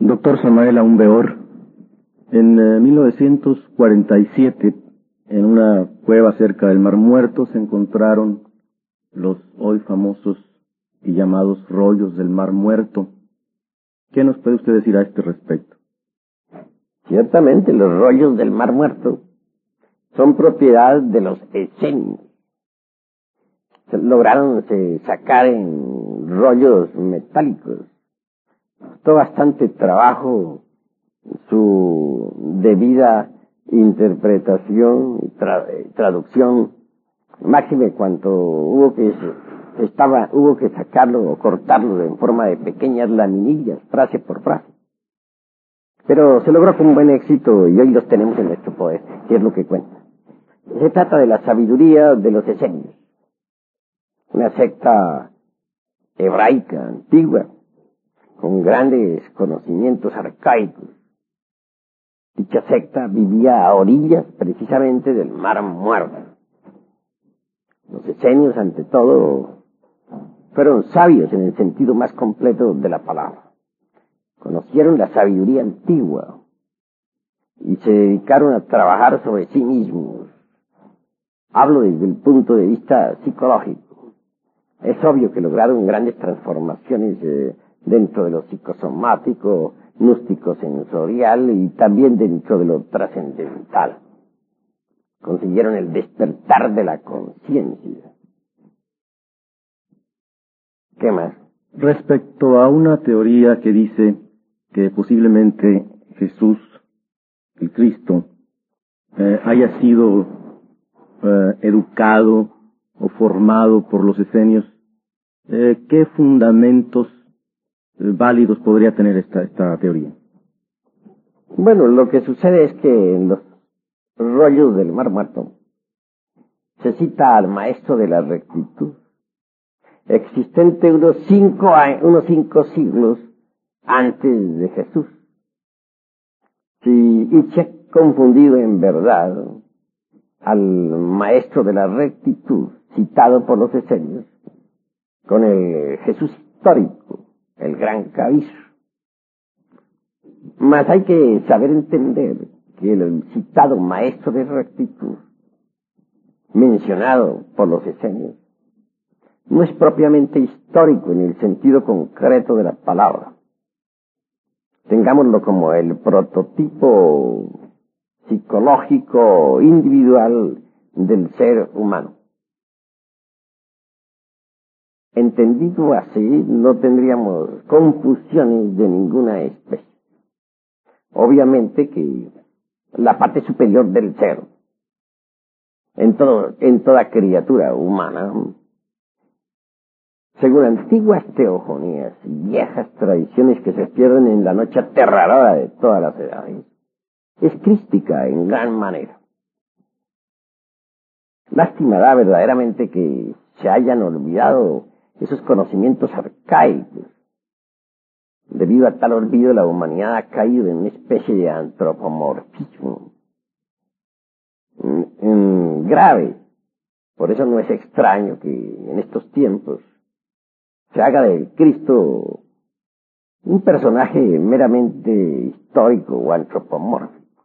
Doctor Samael Aumbeor, en 1947, eh, en una cueva cerca del Mar Muerto, se encontraron los hoy famosos y llamados rollos del Mar Muerto. ¿Qué nos puede usted decir a este respecto? Ciertamente los rollos del Mar Muerto son propiedad de los esenios. Lograron sacar en rollos metálicos costó bastante trabajo su debida interpretación y traducción, máxime cuanto hubo que estaba, hubo que sacarlo o cortarlo en forma de pequeñas laminillas, frase por frase. Pero se logró con buen éxito y hoy los tenemos en nuestro poder, que es lo que cuenta. Se trata de la sabiduría de los esenios, una secta hebraica antigua con grandes conocimientos arcaicos. Dicha secta vivía a orillas precisamente del mar muerto. Los esenios, ante todo, fueron sabios en el sentido más completo de la palabra. Conocieron la sabiduría antigua y se dedicaron a trabajar sobre sí mismos. Hablo desde el punto de vista psicológico. Es obvio que lograron grandes transformaciones eh, dentro de lo psicosomático, gnóstico sensorial y también dentro de lo trascendental. Consiguieron el despertar de la conciencia. ¿Qué más? Respecto a una teoría que dice que posiblemente Jesús, el Cristo, eh, haya sido eh, educado o formado por los esenios, eh, ¿qué fundamentos válidos podría tener esta, esta teoría? Bueno, lo que sucede es que en los rollos del Mar Muerto se cita al maestro de la rectitud, existente unos cinco, unos cinco siglos antes de Jesús. Y confundido en verdad al maestro de la rectitud, citado por los esenios, con el Jesús histórico, el gran cabis. Mas hay que saber entender que el citado maestro de rectitud, mencionado por los esenios, no es propiamente histórico en el sentido concreto de la palabra. Tengámoslo como el prototipo psicológico individual del ser humano. Entendido así, no tendríamos confusiones de ninguna especie. Obviamente que la parte superior del ser, en, toda criatura humana, según antiguas teogonías y viejas tradiciones que se pierden en la noche aterradora de todas las edades, es crística en gran manera. Lástima da verdaderamente que se hayan olvidado esos conocimientos arcaicos. Debido a tal olvido, la humanidad ha caído en una especie de antropomorfismo grave. Por eso no es extraño que en estos tiempos se haga del Cristo un personaje meramente histórico o antropomórfico,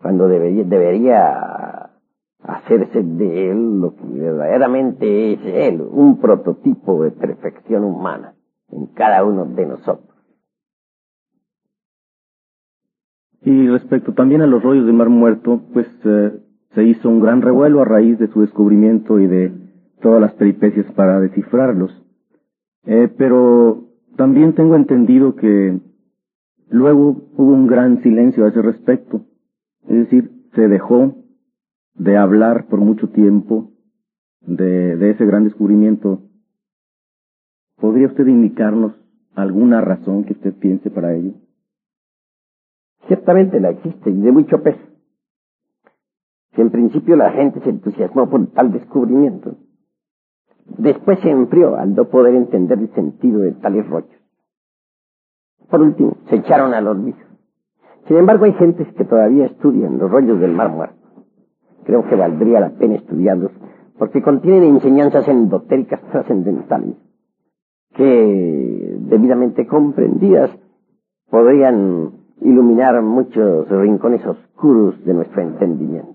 cuando debería hacerse de él lo que verdaderamente es él, un prototipo de perfección humana en cada uno de nosotros. Y respecto también a los rollos del Mar Muerto, pues eh, se hizo un gran revuelo a raíz de su descubrimiento y de todas las peripecias para descifrarlos. Eh, pero también tengo entendido que luego hubo un gran silencio a ese respecto. Es decir, se dejó de hablar por mucho tiempo de, ese gran descubrimiento, ¿podría usted indicarnos alguna razón que usted piense para ello? Ciertamente la existe y de mucho peso. Si en principio la gente se entusiasmó por tal descubrimiento, después se enfrió al no poder entender el sentido de tales rollos. Por último, se echaron al olvido. Sin embargo, hay gentes que todavía estudian los rollos del Mar Muerto creo que valdría la pena estudiarlos, porque contienen enseñanzas endotéricas trascendentales, que, debidamente comprendidas, podrían iluminar muchos rincones oscuros de nuestro entendimiento.